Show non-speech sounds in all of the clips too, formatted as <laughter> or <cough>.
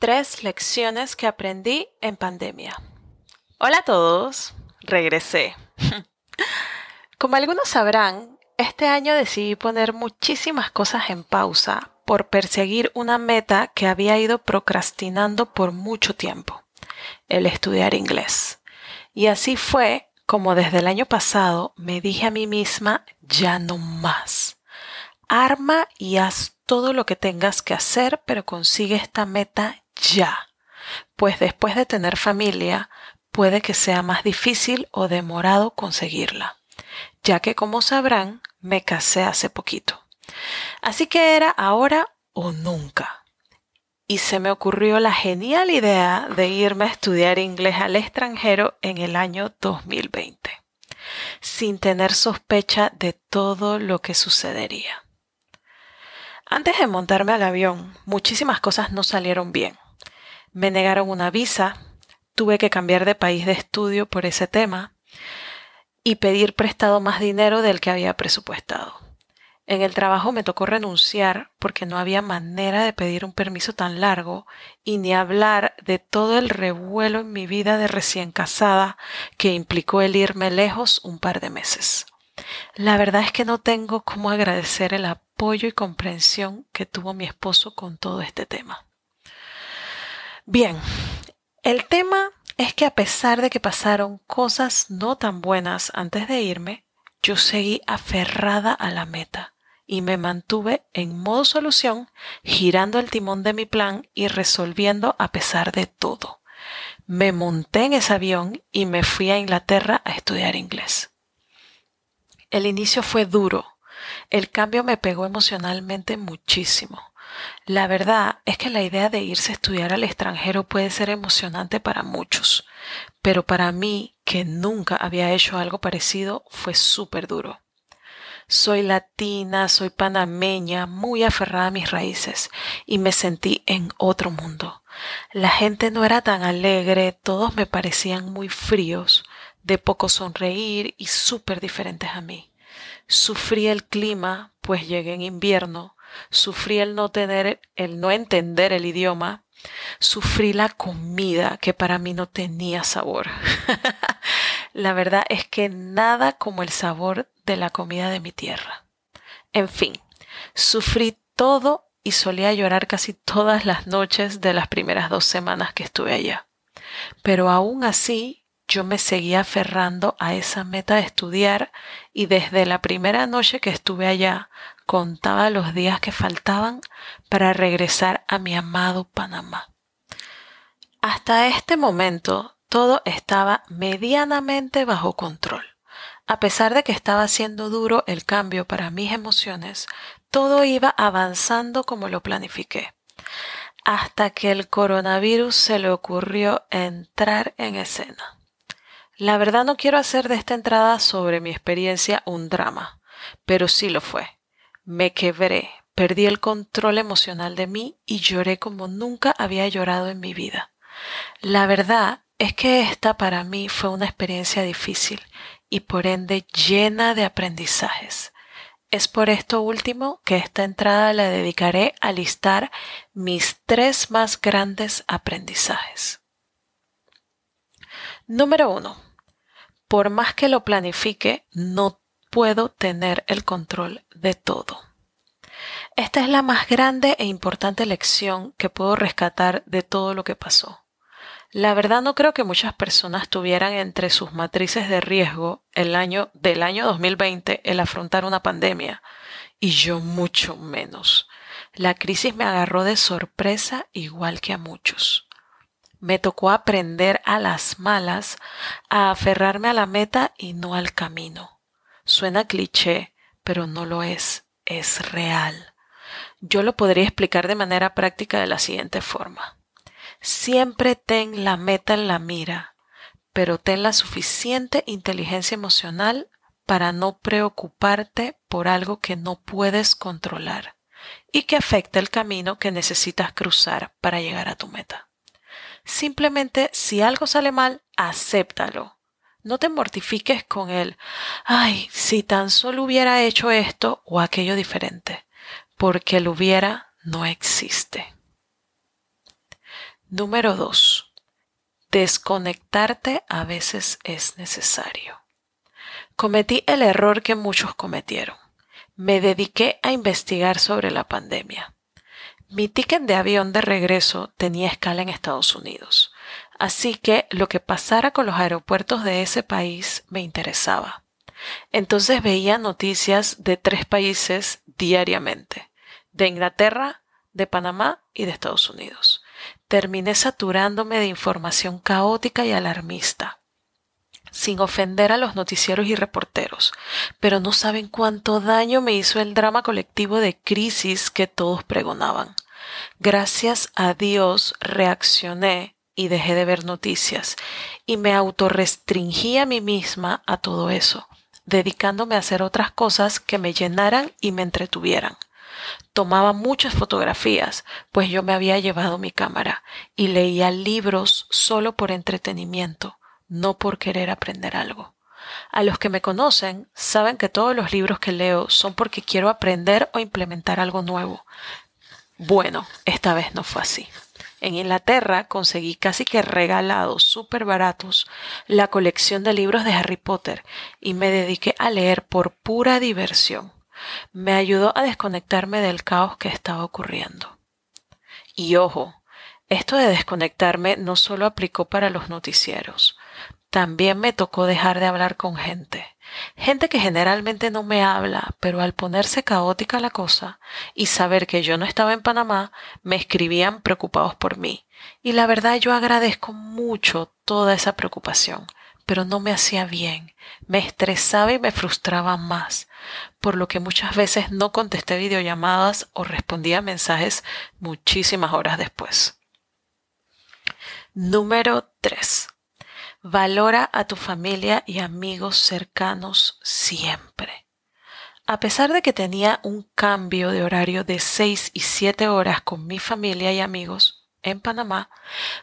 Tres lecciones que aprendí en pandemia. Hola a todos, regresé. <laughs> Como algunos sabrán, este año decidí poner muchísimas cosas en pausa por perseguir una meta que había ido procrastinando por mucho tiempo, el estudiar inglés. Y así fue como desde el año pasado me dije a mí misma, ya no más. Arma y haz todo lo que tengas que hacer, pero consigue esta meta ya, pues después de tener familia puede que sea más difícil o demorado conseguirla, ya que como sabrán me casé hace poquito. Así que era ahora o nunca. Y se me ocurrió la genial idea de irme a estudiar inglés al extranjero en el año 2020, sin tener sospecha de todo lo que sucedería. Antes de montarme al avión, muchísimas cosas no salieron bien. Me negaron una visa, tuve que cambiar de país de estudio por ese tema y pedir prestado más dinero del que había presupuestado. En el trabajo me tocó renunciar porque no había manera de pedir un permiso tan largo y ni hablar de todo el revuelo en mi vida de recién casada que implicó el irme lejos un par de meses. La verdad es que no tengo cómo agradecer el apoyo y comprensión que tuvo mi esposo con todo este tema. Bien, el tema es que a pesar de que pasaron cosas no tan buenas antes de irme, yo seguí aferrada a la meta y me mantuve en modo solución, girando el timón de mi plan y resolviendo a pesar de todo. Me monté en ese avión y me fui a Inglaterra a estudiar inglés. El inicio fue duro. El cambio me pegó emocionalmente muchísimo. La verdad es que la idea de irse a estudiar al extranjero puede ser emocionante para muchos, pero para mí, que nunca había hecho algo parecido, fue súper duro. Soy latina, soy panameña, muy aferrada a mis raíces y me sentí en otro mundo. La gente no era tan alegre, todos me parecían muy fríos, de poco sonreír y súper diferentes a mí. Sufrí el clima, pues llegué en invierno, sufrí el no tener, el no entender el idioma, sufrí la comida que para mí no tenía sabor. <laughs> la verdad es que nada como el sabor de la comida de mi tierra. En fin, sufrí todo y solía llorar casi todas las noches de las primeras dos semanas que estuve allá. Pero aún así yo me seguía aferrando a esa meta de estudiar y desde la primera noche que estuve allá contaba los días que faltaban para regresar a mi amado Panamá. Hasta este momento todo estaba medianamente bajo control. A pesar de que estaba siendo duro el cambio para mis emociones, todo iba avanzando como lo planifiqué. Hasta que el coronavirus se le ocurrió entrar en escena. La verdad no quiero hacer de esta entrada sobre mi experiencia un drama, pero sí lo fue. Me quebré, perdí el control emocional de mí y lloré como nunca había llorado en mi vida. La verdad es que esta para mí fue una experiencia difícil y por ende llena de aprendizajes. Es por esto último que esta entrada la dedicaré a listar mis tres más grandes aprendizajes. Número uno. Por más que lo planifique, no puedo tener el control de todo. Esta es la más grande e importante lección que puedo rescatar de todo lo que pasó. La verdad no creo que muchas personas tuvieran entre sus matrices de riesgo el año del año 2020 el afrontar una pandemia, y yo mucho menos. La crisis me agarró de sorpresa igual que a muchos. Me tocó aprender a las malas a aferrarme a la meta y no al camino. Suena cliché, pero no lo es, es real. Yo lo podría explicar de manera práctica de la siguiente forma. Siempre ten la meta en la mira, pero ten la suficiente inteligencia emocional para no preocuparte por algo que no puedes controlar y que afecta el camino que necesitas cruzar para llegar a tu meta. Simplemente si algo sale mal, acéptalo no te mortifiques con él. Ay, si tan solo hubiera hecho esto o aquello diferente, porque el hubiera no existe. Número 2. Desconectarte a veces es necesario. Cometí el error que muchos cometieron. Me dediqué a investigar sobre la pandemia. Mi ticket de avión de regreso tenía escala en Estados Unidos, así que lo que pasara con los aeropuertos de ese país me interesaba. Entonces veía noticias de tres países diariamente, de Inglaterra, de Panamá y de Estados Unidos. Terminé saturándome de información caótica y alarmista, sin ofender a los noticieros y reporteros, pero no saben cuánto daño me hizo el drama colectivo de crisis que todos pregonaban. Gracias a Dios reaccioné y dejé de ver noticias y me autorrestringí a mí misma a todo eso, dedicándome a hacer otras cosas que me llenaran y me entretuvieran. Tomaba muchas fotografías, pues yo me había llevado mi cámara, y leía libros solo por entretenimiento, no por querer aprender algo. A los que me conocen saben que todos los libros que leo son porque quiero aprender o implementar algo nuevo. Bueno, esta vez no fue así. En Inglaterra conseguí casi que regalados, súper baratos, la colección de libros de Harry Potter y me dediqué a leer por pura diversión me ayudó a desconectarme del caos que estaba ocurriendo. Y ojo, esto de desconectarme no solo aplicó para los noticieros, también me tocó dejar de hablar con gente. Gente que generalmente no me habla, pero al ponerse caótica la cosa y saber que yo no estaba en Panamá, me escribían preocupados por mí. Y la verdad yo agradezco mucho toda esa preocupación, pero no me hacía bien, me estresaba y me frustraba más, por lo que muchas veces no contesté videollamadas o respondía mensajes muchísimas horas después. Número 3. Valora a tu familia y amigos cercanos siempre. A pesar de que tenía un cambio de horario de 6 y 7 horas con mi familia y amigos en Panamá,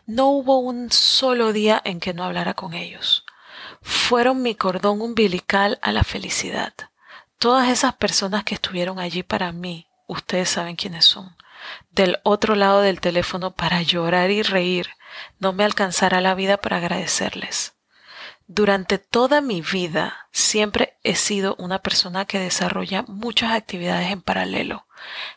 no hubo un solo día en que no hablara con ellos fueron mi cordón umbilical a la felicidad. Todas esas personas que estuvieron allí para mí, ustedes saben quiénes son. Del otro lado del teléfono para llorar y reír, no me alcanzará la vida para agradecerles. Durante toda mi vida siempre he sido una persona que desarrolla muchas actividades en paralelo.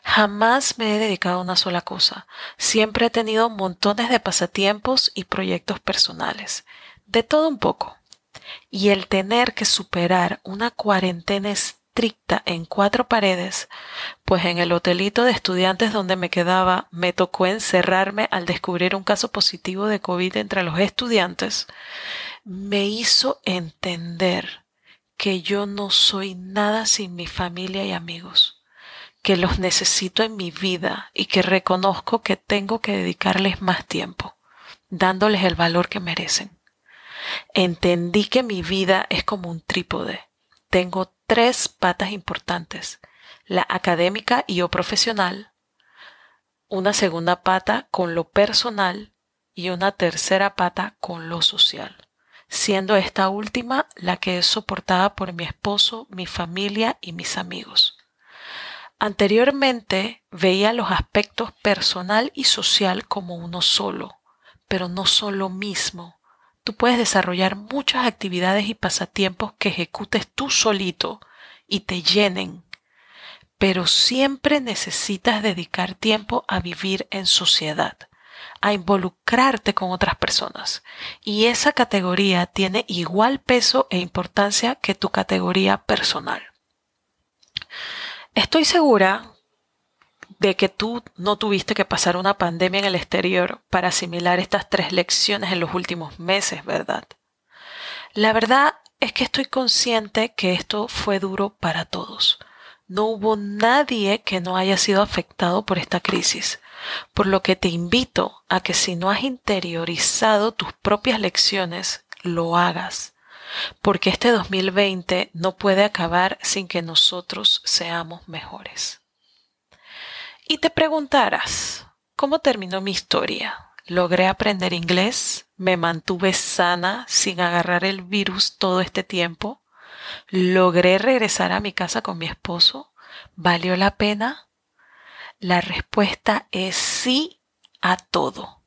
Jamás me he dedicado a una sola cosa. Siempre he tenido montones de pasatiempos y proyectos personales. De todo un poco y el tener que superar una cuarentena en cuatro paredes, pues en el hotelito de estudiantes donde me quedaba me tocó encerrarme al descubrir un caso positivo de COVID entre los estudiantes, me hizo entender que yo no soy nada sin mi familia y amigos, que los necesito en mi vida y que reconozco que tengo que dedicarles más tiempo, dándoles el valor que merecen entendí que mi vida es como un trípode. Tengo tres patas importantes, la académica y o profesional, una segunda pata con lo personal y una tercera pata con lo social, siendo esta última la que es soportada por mi esposo, mi familia y mis amigos. Anteriormente veía los aspectos personal y social como uno solo, pero no son lo mismo tú puedes desarrollar muchas actividades y pasatiempos que ejecutes tú solito y te llenen, pero siempre necesitas dedicar tiempo a vivir en sociedad, a involucrarte con otras personas. Y esa categoría tiene igual peso e importancia que tu categoría personal. Estoy segura de que tú no tuviste que pasar una pandemia en el exterior para asimilar estas tres lecciones en los últimos meses, ¿verdad? La verdad es que estoy consciente que esto fue duro para todos. No hubo nadie que no haya sido afectado por esta crisis, por lo que te invito a que si no has interiorizado tus propias lecciones, lo hagas, porque este 2020 no puede acabar sin que nosotros seamos mejores. Y te preguntarás, ¿cómo terminó mi historia? ¿Logré aprender inglés? ¿Me mantuve sana sin agarrar el virus todo este tiempo? ¿Logré regresar a mi casa con mi esposo? ¿Valió la pena? La respuesta es sí a todo.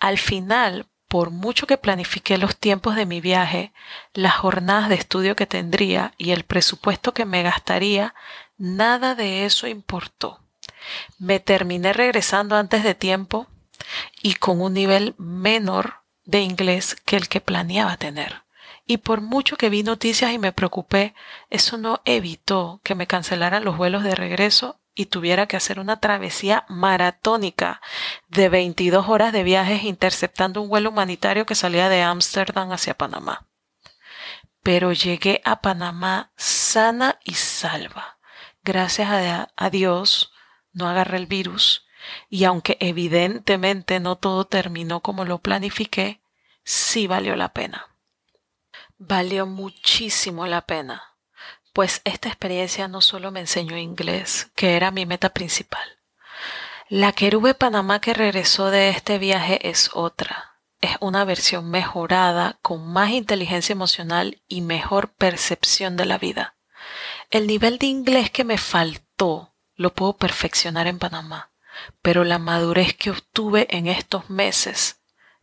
al final, por mucho que planifiqué los tiempos de mi viaje, las jornadas de estudio que tendría y el presupuesto que me gastaría, nada de eso importó. Me terminé regresando antes de tiempo y con un nivel menor de inglés que el que planeaba tener. Y por mucho que vi noticias y me preocupé, eso no evitó que me cancelaran los vuelos de regreso y tuviera que hacer una travesía maratónica de 22 horas de viajes interceptando un vuelo humanitario que salía de Ámsterdam hacia Panamá. Pero llegué a Panamá sana y salva. Gracias a, a Dios no agarré el virus y aunque evidentemente no todo terminó como lo planifiqué, sí valió la pena. Valió muchísimo la pena pues esta experiencia no solo me enseñó inglés, que era mi meta principal. La querube Panamá que regresó de este viaje es otra. Es una versión mejorada, con más inteligencia emocional y mejor percepción de la vida. El nivel de inglés que me faltó lo puedo perfeccionar en Panamá, pero la madurez que obtuve en estos meses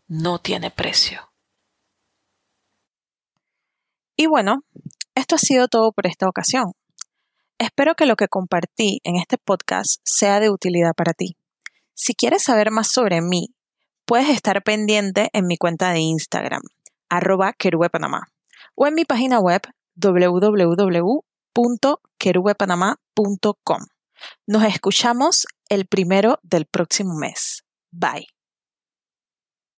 no tiene precio. Y bueno, esto ha sido todo por esta ocasión. Espero que lo que compartí en este podcast sea de utilidad para ti. Si quieres saber más sobre mí, puedes estar pendiente en mi cuenta de Instagram, arroba Panamá, o en mi página web www.querubepanamá.com. Nos escuchamos el primero del próximo mes. Bye.